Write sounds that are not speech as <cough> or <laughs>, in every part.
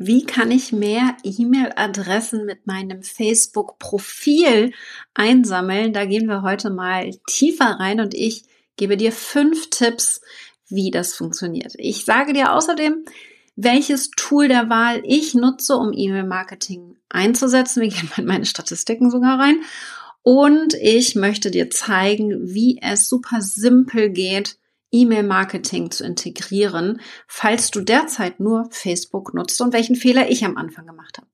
Wie kann ich mehr E-Mail-Adressen mit meinem Facebook-Profil einsammeln? Da gehen wir heute mal tiefer rein und ich gebe dir fünf Tipps, wie das funktioniert. Ich sage dir außerdem, welches Tool der Wahl ich nutze, um E-Mail-Marketing einzusetzen. Wir gehen mal in meine Statistiken sogar rein. Und ich möchte dir zeigen, wie es super simpel geht, E-Mail-Marketing zu integrieren, falls du derzeit nur Facebook nutzt und welchen Fehler ich am Anfang gemacht habe.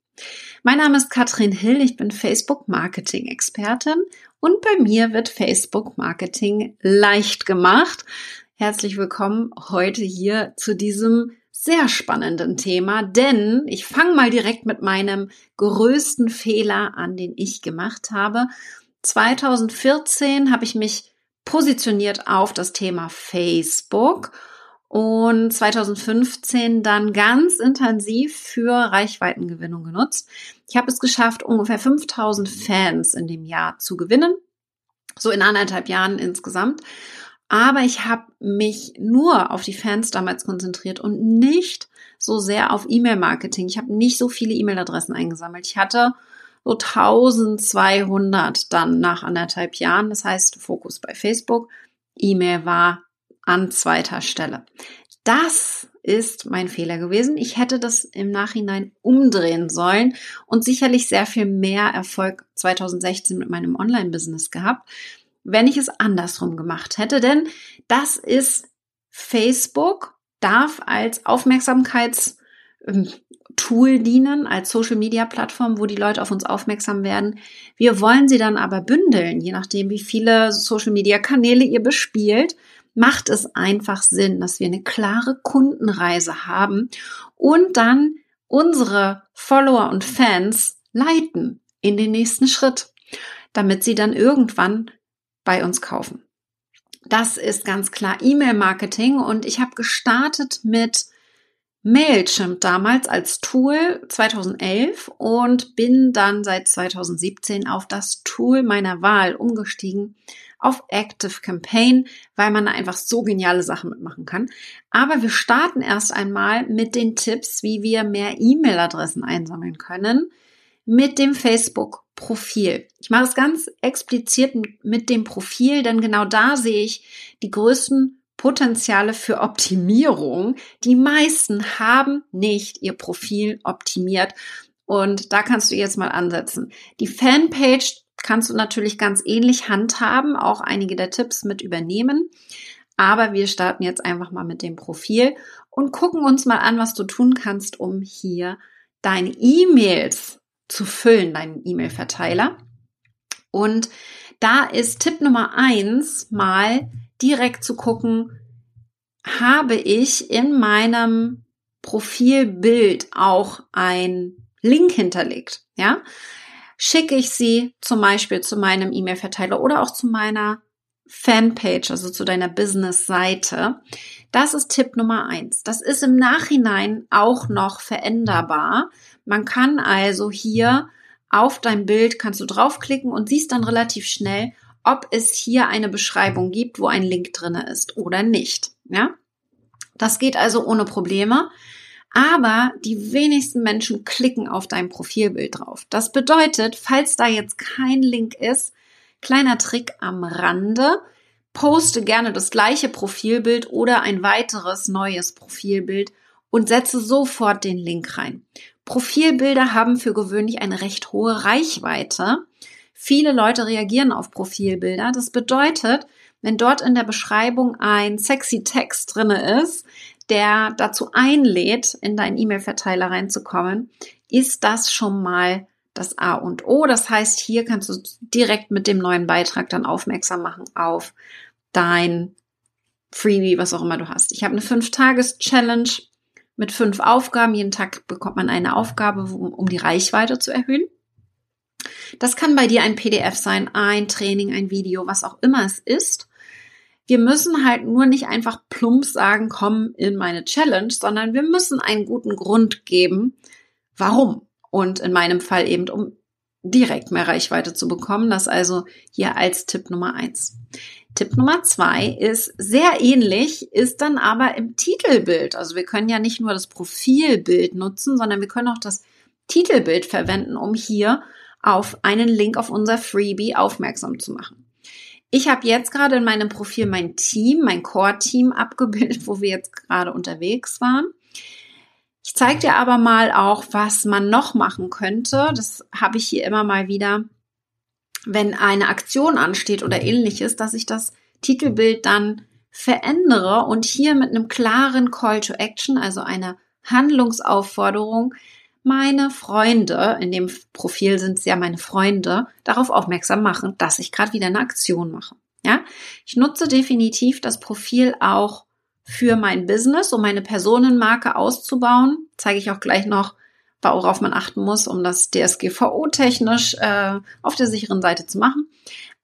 Mein Name ist Katrin Hill, ich bin Facebook-Marketing-Expertin und bei mir wird Facebook-Marketing leicht gemacht. Herzlich willkommen heute hier zu diesem sehr spannenden Thema, denn ich fange mal direkt mit meinem größten Fehler an, den ich gemacht habe. 2014 habe ich mich positioniert auf das Thema Facebook und 2015 dann ganz intensiv für Reichweitengewinnung genutzt. Ich habe es geschafft, ungefähr 5000 Fans in dem Jahr zu gewinnen, so in anderthalb Jahren insgesamt. Aber ich habe mich nur auf die Fans damals konzentriert und nicht so sehr auf E-Mail-Marketing. Ich habe nicht so viele E-Mail-Adressen eingesammelt. Ich hatte so 1200 dann nach anderthalb Jahren. Das heißt, Fokus bei Facebook. E-Mail war an zweiter Stelle. Das ist mein Fehler gewesen. Ich hätte das im Nachhinein umdrehen sollen und sicherlich sehr viel mehr Erfolg 2016 mit meinem Online-Business gehabt, wenn ich es andersrum gemacht hätte. Denn das ist Facebook, darf als Aufmerksamkeits ähm, Tool dienen, als Social Media Plattform, wo die Leute auf uns aufmerksam werden. Wir wollen sie dann aber bündeln, je nachdem, wie viele Social Media Kanäle ihr bespielt, macht es einfach Sinn, dass wir eine klare Kundenreise haben und dann unsere Follower und Fans leiten in den nächsten Schritt, damit sie dann irgendwann bei uns kaufen. Das ist ganz klar E-Mail-Marketing und ich habe gestartet mit Mailchimp damals als Tool 2011 und bin dann seit 2017 auf das Tool meiner Wahl umgestiegen, auf Active Campaign, weil man da einfach so geniale Sachen mitmachen kann. Aber wir starten erst einmal mit den Tipps, wie wir mehr E-Mail-Adressen einsammeln können mit dem Facebook-Profil. Ich mache es ganz explizit mit dem Profil, denn genau da sehe ich die größten Potenziale für Optimierung. Die meisten haben nicht ihr Profil optimiert. Und da kannst du jetzt mal ansetzen. Die Fanpage kannst du natürlich ganz ähnlich handhaben, auch einige der Tipps mit übernehmen. Aber wir starten jetzt einfach mal mit dem Profil und gucken uns mal an, was du tun kannst, um hier deine E-Mails zu füllen, deinen E-Mail-Verteiler. Und da ist Tipp Nummer eins mal direkt zu gucken, habe ich in meinem Profilbild auch ein Link hinterlegt, ja? Schicke ich sie zum Beispiel zu meinem E-Mail-Verteiler oder auch zu meiner Fanpage, also zu deiner Business-Seite. Das ist Tipp Nummer eins. Das ist im Nachhinein auch noch veränderbar. Man kann also hier auf dein Bild kannst du draufklicken und siehst dann relativ schnell, ob es hier eine Beschreibung gibt, wo ein Link drinne ist oder nicht. Ja? Das geht also ohne Probleme. Aber die wenigsten Menschen klicken auf dein Profilbild drauf. Das bedeutet, falls da jetzt kein Link ist, kleiner Trick am Rande, poste gerne das gleiche Profilbild oder ein weiteres neues Profilbild und setze sofort den Link rein. Profilbilder haben für gewöhnlich eine recht hohe Reichweite. Viele Leute reagieren auf Profilbilder. Das bedeutet, wenn dort in der Beschreibung ein sexy Text drinne ist, der dazu einlädt, in deinen E-Mail-Verteiler reinzukommen, ist das schon mal das A und O. Das heißt, hier kannst du direkt mit dem neuen Beitrag dann aufmerksam machen auf dein Freebie, was auch immer du hast. Ich habe eine 5-Tages-Challenge mit fünf Aufgaben. Jeden Tag bekommt man eine Aufgabe, um die Reichweite zu erhöhen. Das kann bei dir ein PDF sein, ein Training, ein Video, was auch immer es ist. Wir müssen halt nur nicht einfach plump sagen, komm in meine Challenge, sondern wir müssen einen guten Grund geben, warum. Und in meinem Fall eben, um direkt mehr Reichweite zu bekommen. Das also hier als Tipp Nummer eins. Tipp Nummer zwei ist sehr ähnlich, ist dann aber im Titelbild. Also wir können ja nicht nur das Profilbild nutzen, sondern wir können auch das Titelbild verwenden, um hier auf einen Link auf unser Freebie aufmerksam zu machen. Ich habe jetzt gerade in meinem Profil mein Team, mein Core-Team abgebildet, wo wir jetzt gerade unterwegs waren. Ich zeige dir aber mal auch, was man noch machen könnte. Das habe ich hier immer mal wieder, wenn eine Aktion ansteht oder ähnliches, dass ich das Titelbild dann verändere und hier mit einem klaren Call to Action, also einer Handlungsaufforderung, meine Freunde, in dem Profil sind es ja meine Freunde, darauf aufmerksam machen, dass ich gerade wieder eine Aktion mache. Ja, ich nutze definitiv das Profil auch für mein Business, um meine Personenmarke auszubauen. Zeige ich auch gleich noch, worauf man achten muss, um das DSGVO-technisch äh, auf der sicheren Seite zu machen.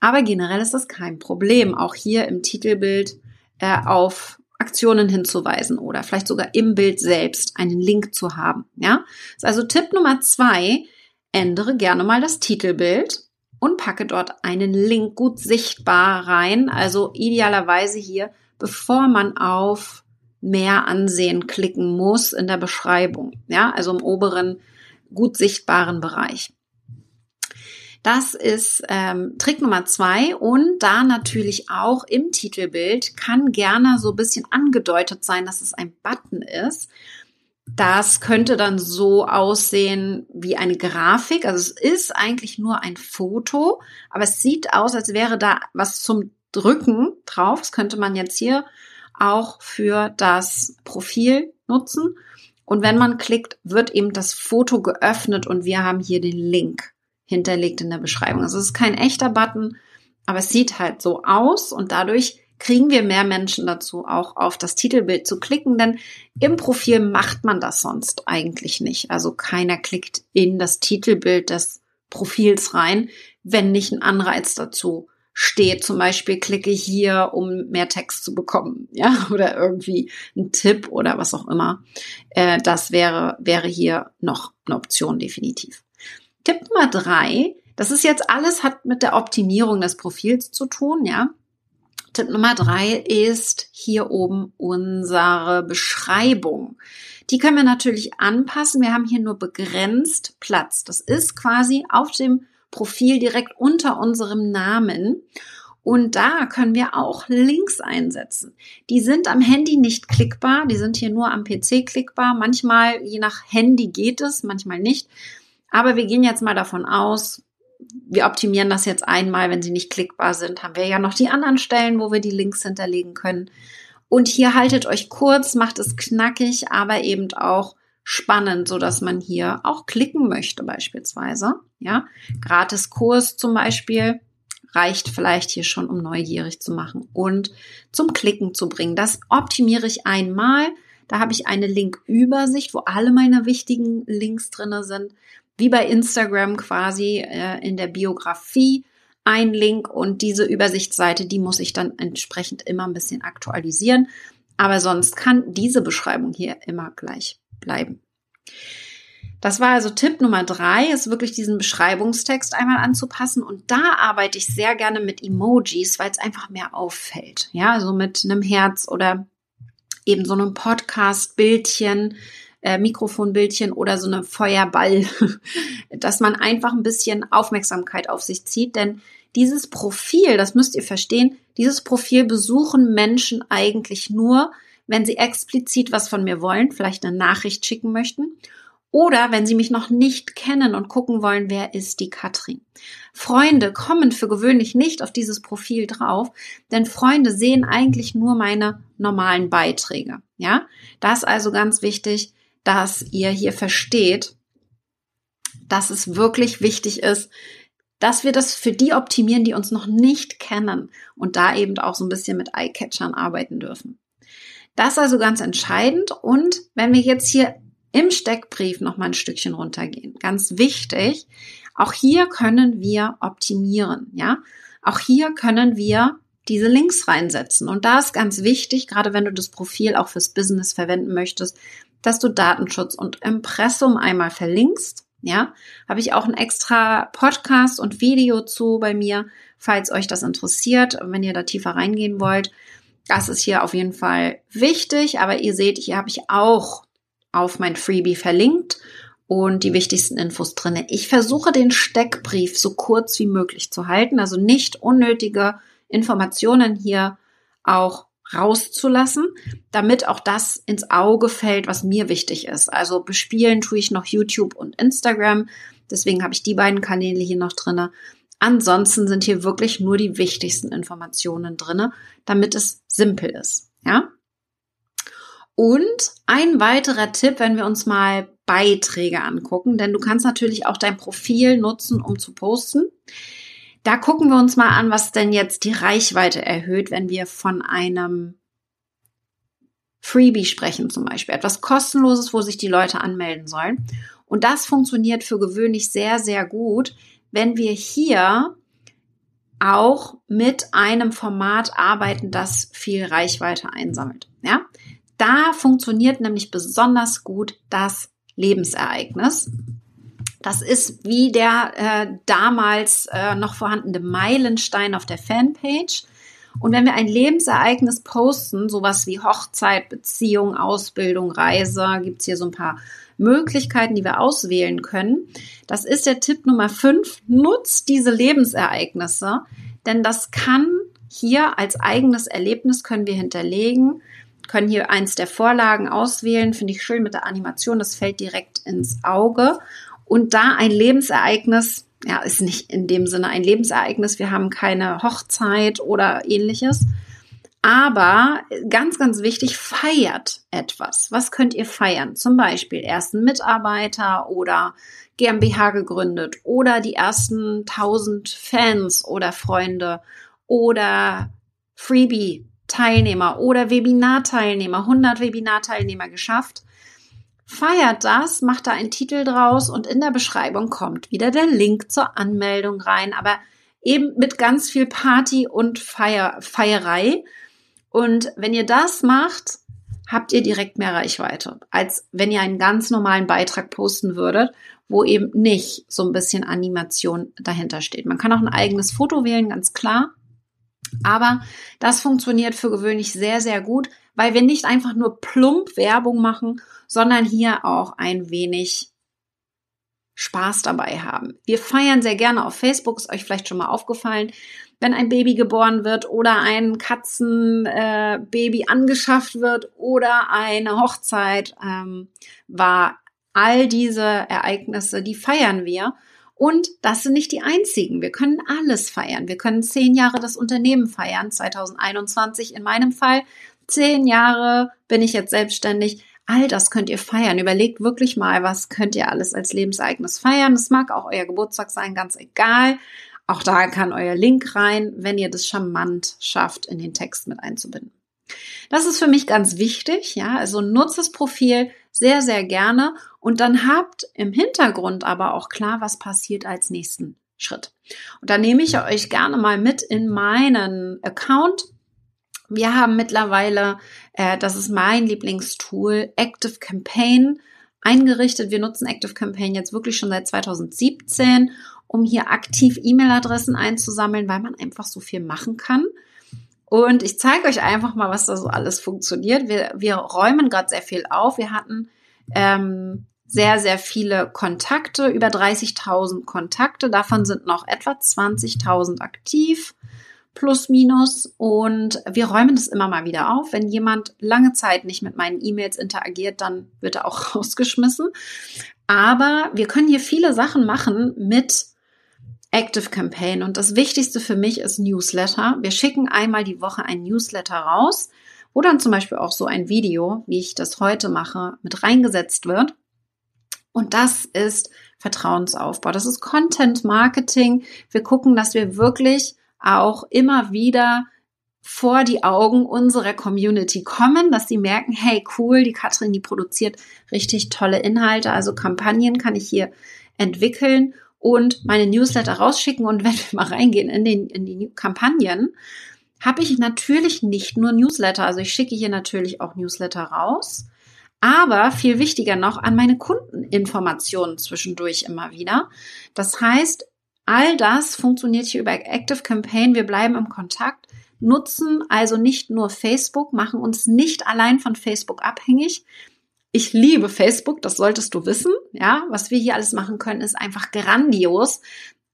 Aber generell ist das kein Problem, auch hier im Titelbild äh, auf Aktionen hinzuweisen oder vielleicht sogar im Bild selbst einen Link zu haben. Ja, ist also Tipp Nummer zwei: Ändere gerne mal das Titelbild und packe dort einen Link gut sichtbar rein. Also idealerweise hier, bevor man auf mehr Ansehen klicken muss in der Beschreibung. Ja, also im oberen gut sichtbaren Bereich. Das ist ähm, Trick Nummer zwei und da natürlich auch im Titelbild kann gerne so ein bisschen angedeutet sein, dass es ein Button ist. Das könnte dann so aussehen wie eine Grafik. Also es ist eigentlich nur ein Foto, aber es sieht aus, als wäre da was zum Drücken drauf. Das könnte man jetzt hier auch für das Profil nutzen. Und wenn man klickt, wird eben das Foto geöffnet und wir haben hier den Link hinterlegt in der Beschreibung. Also es ist kein echter Button, aber es sieht halt so aus und dadurch kriegen wir mehr Menschen dazu, auch auf das Titelbild zu klicken, denn im Profil macht man das sonst eigentlich nicht. Also keiner klickt in das Titelbild des Profils rein, wenn nicht ein Anreiz dazu steht. Zum Beispiel klicke hier, um mehr Text zu bekommen, <laughs> ja, oder irgendwie ein Tipp oder was auch immer. Äh, das wäre, wäre hier noch eine Option definitiv. Tipp Nummer drei, das ist jetzt alles hat mit der Optimierung des Profils zu tun, ja. Tipp Nummer drei ist hier oben unsere Beschreibung. Die können wir natürlich anpassen. Wir haben hier nur begrenzt Platz. Das ist quasi auf dem Profil direkt unter unserem Namen. Und da können wir auch Links einsetzen. Die sind am Handy nicht klickbar, die sind hier nur am PC klickbar. Manchmal, je nach Handy geht es, manchmal nicht. Aber wir gehen jetzt mal davon aus, wir optimieren das jetzt einmal, wenn sie nicht klickbar sind, haben wir ja noch die anderen Stellen, wo wir die Links hinterlegen können. Und hier haltet euch kurz, macht es knackig, aber eben auch spannend, so dass man hier auch klicken möchte beispielsweise. Ja, gratis Kurs zum Beispiel reicht vielleicht hier schon, um neugierig zu machen und zum Klicken zu bringen. Das optimiere ich einmal. Da habe ich eine Linkübersicht, wo alle meine wichtigen Links drinne sind wie bei Instagram quasi äh, in der Biografie ein Link und diese Übersichtsseite, die muss ich dann entsprechend immer ein bisschen aktualisieren. Aber sonst kann diese Beschreibung hier immer gleich bleiben. Das war also Tipp Nummer drei, ist wirklich diesen Beschreibungstext einmal anzupassen. Und da arbeite ich sehr gerne mit Emojis, weil es einfach mehr auffällt. Ja, also mit einem Herz oder eben so einem Podcast-Bildchen, äh, Mikrofonbildchen oder so eine Feuerball, <laughs> dass man einfach ein bisschen Aufmerksamkeit auf sich zieht, denn dieses Profil, das müsst ihr verstehen, dieses Profil besuchen Menschen eigentlich nur, wenn sie explizit was von mir wollen, vielleicht eine Nachricht schicken möchten oder wenn Sie mich noch nicht kennen und gucken wollen, wer ist die Katrin. Freunde kommen für gewöhnlich nicht auf dieses Profil drauf, denn Freunde sehen eigentlich nur meine normalen Beiträge. Ja, das ist also ganz wichtig dass ihr hier versteht, dass es wirklich wichtig ist, dass wir das für die optimieren, die uns noch nicht kennen und da eben auch so ein bisschen mit Eye-Catchern arbeiten dürfen. Das ist also ganz entscheidend und wenn wir jetzt hier im Steckbrief noch mal ein Stückchen runtergehen, ganz wichtig, auch hier können wir optimieren, ja? Auch hier können wir diese Links reinsetzen. Und da ist ganz wichtig, gerade wenn du das Profil auch fürs Business verwenden möchtest, dass du Datenschutz und Impressum einmal verlinkst. Ja, habe ich auch ein extra Podcast und Video zu bei mir, falls euch das interessiert, wenn ihr da tiefer reingehen wollt. Das ist hier auf jeden Fall wichtig, aber ihr seht, hier habe ich auch auf mein Freebie verlinkt und die wichtigsten Infos drinne. Ich versuche den Steckbrief so kurz wie möglich zu halten, also nicht unnötige Informationen hier auch rauszulassen, damit auch das ins Auge fällt, was mir wichtig ist. Also bespielen tue ich noch YouTube und Instagram. Deswegen habe ich die beiden Kanäle hier noch drinne. Ansonsten sind hier wirklich nur die wichtigsten Informationen drinne, damit es simpel ist. Ja? Und ein weiterer Tipp, wenn wir uns mal Beiträge angucken, denn du kannst natürlich auch dein Profil nutzen, um zu posten. Da gucken wir uns mal an, was denn jetzt die Reichweite erhöht, wenn wir von einem Freebie sprechen zum Beispiel. Etwas kostenloses, wo sich die Leute anmelden sollen. Und das funktioniert für gewöhnlich sehr, sehr gut, wenn wir hier auch mit einem Format arbeiten, das viel Reichweite einsammelt. Ja, da funktioniert nämlich besonders gut das Lebensereignis. Das ist wie der äh, damals äh, noch vorhandene Meilenstein auf der Fanpage. Und wenn wir ein Lebensereignis posten, sowas wie Hochzeit, Beziehung, Ausbildung, Reise, gibt's hier so ein paar Möglichkeiten, die wir auswählen können. Das ist der Tipp Nummer fünf. Nutzt diese Lebensereignisse, denn das kann hier als eigenes Erlebnis können wir hinterlegen, können hier eins der Vorlagen auswählen. Finde ich schön mit der Animation. Das fällt direkt ins Auge. Und da ein Lebensereignis, ja, ist nicht in dem Sinne ein Lebensereignis, wir haben keine Hochzeit oder ähnliches. Aber ganz, ganz wichtig, feiert etwas. Was könnt ihr feiern? Zum Beispiel ersten Mitarbeiter oder GmbH gegründet oder die ersten 1000 Fans oder Freunde oder Freebie Teilnehmer oder Webinar-Teilnehmer, 100 Webinar-Teilnehmer geschafft feiert das, macht da einen Titel draus und in der Beschreibung kommt wieder der Link zur Anmeldung rein, aber eben mit ganz viel Party und Feier, Feierei. Und wenn ihr das macht, habt ihr direkt mehr Reichweite, als wenn ihr einen ganz normalen Beitrag posten würdet, wo eben nicht so ein bisschen Animation dahinter steht. Man kann auch ein eigenes Foto wählen, ganz klar. Aber das funktioniert für gewöhnlich sehr, sehr gut, weil wir nicht einfach nur plump Werbung machen, sondern hier auch ein wenig Spaß dabei haben. Wir feiern sehr gerne auf Facebook, ist euch vielleicht schon mal aufgefallen, wenn ein Baby geboren wird oder ein Katzenbaby äh, angeschafft wird oder eine Hochzeit ähm, war. All diese Ereignisse, die feiern wir. Und das sind nicht die einzigen. Wir können alles feiern. Wir können zehn Jahre das Unternehmen feiern, 2021 in meinem Fall. Zehn Jahre bin ich jetzt selbstständig. All das könnt ihr feiern. Überlegt wirklich mal, was könnt ihr alles als Lebensereignis feiern. Es mag auch euer Geburtstag sein, ganz egal. Auch da kann euer Link rein, wenn ihr das charmant schafft, in den Text mit einzubinden. Das ist für mich ganz wichtig, ja. Also nutzt das Profil sehr, sehr gerne und dann habt im Hintergrund aber auch klar, was passiert als nächsten Schritt. Und da nehme ich euch gerne mal mit in meinen Account wir haben mittlerweile, äh, das ist mein Lieblingstool, Active Campaign eingerichtet. Wir nutzen Active Campaign jetzt wirklich schon seit 2017, um hier aktiv E-Mail-Adressen einzusammeln, weil man einfach so viel machen kann. Und ich zeige euch einfach mal, was da so alles funktioniert. Wir, wir räumen gerade sehr viel auf. Wir hatten ähm, sehr, sehr viele Kontakte, über 30.000 Kontakte. Davon sind noch etwa 20.000 aktiv plus minus und wir räumen das immer mal wieder auf. Wenn jemand lange Zeit nicht mit meinen E-Mails interagiert, dann wird er auch <laughs> rausgeschmissen. Aber wir können hier viele Sachen machen mit Active Campaign und das Wichtigste für mich ist Newsletter. Wir schicken einmal die Woche ein Newsletter raus, wo dann zum Beispiel auch so ein Video, wie ich das heute mache, mit reingesetzt wird. Und das ist Vertrauensaufbau. Das ist Content Marketing. Wir gucken, dass wir wirklich auch immer wieder vor die Augen unserer Community kommen, dass sie merken, hey, cool, die Katrin, die produziert richtig tolle Inhalte, also Kampagnen kann ich hier entwickeln und meine Newsletter rausschicken und <laughs> wenn wir mal reingehen in, den, in die Kampagnen, habe ich natürlich nicht nur Newsletter, also ich schicke hier natürlich auch Newsletter raus, aber viel wichtiger noch an meine Kundeninformationen zwischendurch immer wieder. Das heißt, all das funktioniert hier über Active Campaign. Wir bleiben im Kontakt, nutzen also nicht nur Facebook, machen uns nicht allein von Facebook abhängig. Ich liebe Facebook, das solltest du wissen. Ja, was wir hier alles machen können, ist einfach grandios.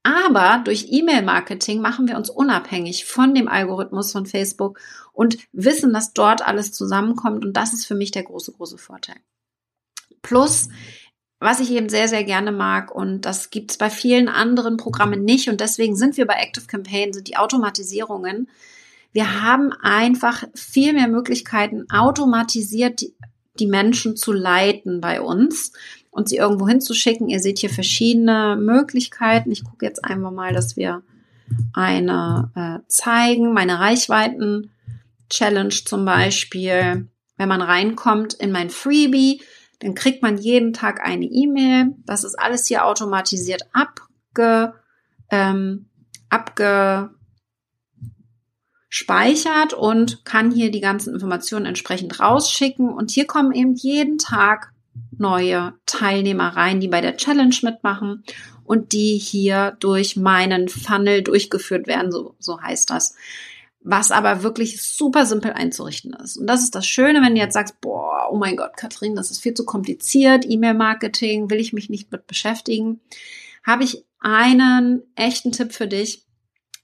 Aber durch E-Mail-Marketing machen wir uns unabhängig von dem Algorithmus von Facebook und wissen, dass dort alles zusammenkommt. Und das ist für mich der große, große Vorteil. Plus, was ich eben sehr, sehr gerne mag, und das gibt es bei vielen anderen Programmen nicht, und deswegen sind wir bei Active Campaign, sind die Automatisierungen. Wir haben einfach viel mehr Möglichkeiten, automatisiert die, Menschen zu leiten bei uns und sie irgendwo hinzuschicken. Ihr seht hier verschiedene Möglichkeiten. Ich gucke jetzt einfach mal, dass wir eine äh, zeigen. Meine Reichweiten-Challenge zum Beispiel. Wenn man reinkommt in mein Freebie, dann kriegt man jeden Tag eine E-Mail. Das ist alles hier automatisiert abge, ähm, abgespeichert und kann hier die ganzen Informationen entsprechend rausschicken. Und hier kommen eben jeden Tag neue Teilnehmer rein, die bei der Challenge mitmachen und die hier durch meinen Funnel durchgeführt werden, so, so heißt das. Was aber wirklich super simpel einzurichten ist. Und das ist das Schöne, wenn du jetzt sagst, boah, oh mein Gott, Katrin, das ist viel zu kompliziert, E-Mail-Marketing, will ich mich nicht mit beschäftigen, habe ich einen echten Tipp für dich.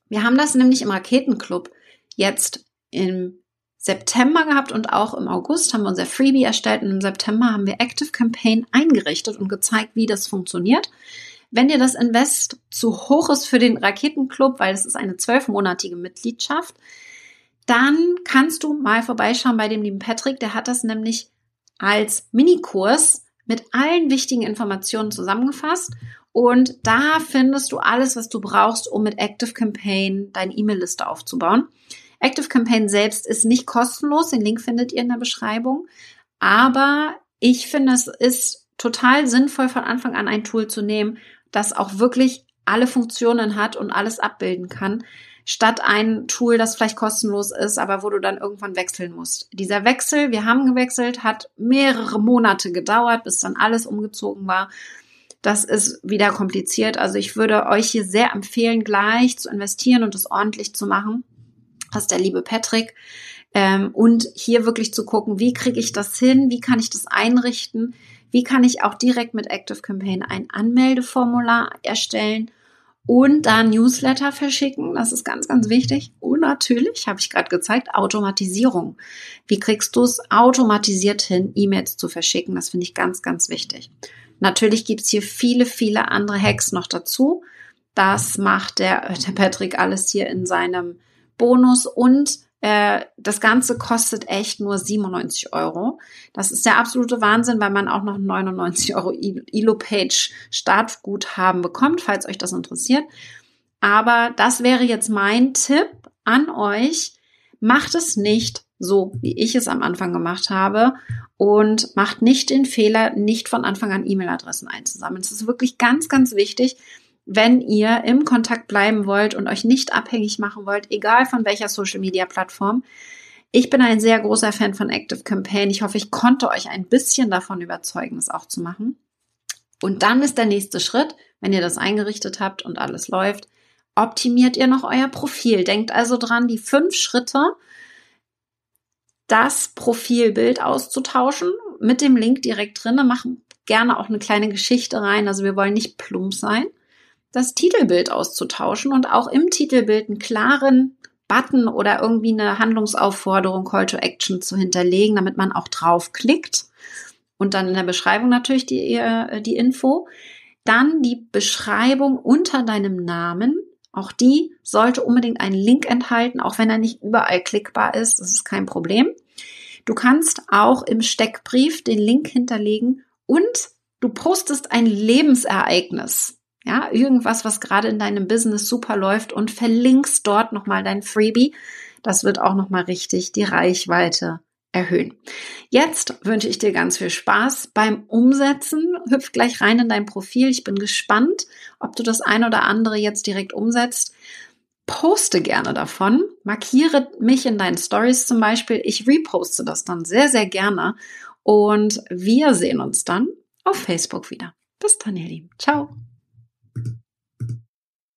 Wir haben das nämlich im Raketenclub jetzt im September gehabt und auch im August haben wir unser Freebie erstellt und im September haben wir Active Campaign eingerichtet und gezeigt, wie das funktioniert. Wenn dir das Invest zu hoch ist für den Raketenclub, weil es ist eine zwölfmonatige Mitgliedschaft, dann kannst du mal vorbeischauen bei dem lieben Patrick. Der hat das nämlich als Minikurs mit allen wichtigen Informationen zusammengefasst. Und da findest du alles, was du brauchst, um mit Active Campaign deine E-Mail-Liste aufzubauen. Active Campaign selbst ist nicht kostenlos. Den Link findet ihr in der Beschreibung. Aber ich finde, es ist total sinnvoll, von Anfang an ein Tool zu nehmen, das auch wirklich alle Funktionen hat und alles abbilden kann, statt ein Tool, das vielleicht kostenlos ist, aber wo du dann irgendwann wechseln musst. Dieser Wechsel, wir haben gewechselt, hat mehrere Monate gedauert, bis dann alles umgezogen war. Das ist wieder kompliziert. Also ich würde euch hier sehr empfehlen, gleich zu investieren und es ordentlich zu machen was der liebe Patrick. Ähm, und hier wirklich zu gucken, wie kriege ich das hin, wie kann ich das einrichten, wie kann ich auch direkt mit Active Campaign ein Anmeldeformular erstellen und dann Newsletter verschicken. Das ist ganz, ganz wichtig. Und natürlich, habe ich gerade gezeigt, Automatisierung. Wie kriegst du es automatisiert hin, E-Mails zu verschicken? Das finde ich ganz, ganz wichtig. Natürlich gibt es hier viele, viele andere Hacks noch dazu. Das macht der, der Patrick alles hier in seinem Bonus und äh, das Ganze kostet echt nur 97 Euro. Das ist der absolute Wahnsinn, weil man auch noch 99 Euro Elo-Page Startguthaben bekommt, falls euch das interessiert. Aber das wäre jetzt mein Tipp an euch. Macht es nicht so, wie ich es am Anfang gemacht habe und macht nicht den Fehler, nicht von Anfang an E-Mail-Adressen einzusammeln. Es ist wirklich ganz, ganz wichtig, wenn ihr im Kontakt bleiben wollt und euch nicht abhängig machen wollt, egal von welcher Social Media Plattform. Ich bin ein sehr großer Fan von Active Campaign. Ich hoffe, ich konnte euch ein bisschen davon überzeugen, es auch zu machen. Und dann ist der nächste Schritt, wenn ihr das eingerichtet habt und alles läuft, optimiert ihr noch euer Profil. Denkt also dran, die fünf Schritte, das Profilbild auszutauschen mit dem Link direkt drin. Machen gerne auch eine kleine Geschichte rein. Also wir wollen nicht plump sein das Titelbild auszutauschen und auch im Titelbild einen klaren Button oder irgendwie eine Handlungsaufforderung, Call to Action zu hinterlegen, damit man auch draufklickt. Und dann in der Beschreibung natürlich die, äh, die Info. Dann die Beschreibung unter deinem Namen. Auch die sollte unbedingt einen Link enthalten, auch wenn er nicht überall klickbar ist. Das ist kein Problem. Du kannst auch im Steckbrief den Link hinterlegen und du postest ein Lebensereignis. Ja, irgendwas, was gerade in deinem Business super läuft und verlinkst dort nochmal dein Freebie. Das wird auch nochmal richtig die Reichweite erhöhen. Jetzt wünsche ich dir ganz viel Spaß beim Umsetzen. Hüpf gleich rein in dein Profil. Ich bin gespannt, ob du das ein oder andere jetzt direkt umsetzt. Poste gerne davon. Markiere mich in deinen Stories zum Beispiel. Ich reposte das dann sehr, sehr gerne Und wir sehen uns dann auf Facebook wieder. Bis dann, ihr Lieben. Ciao. Thank you.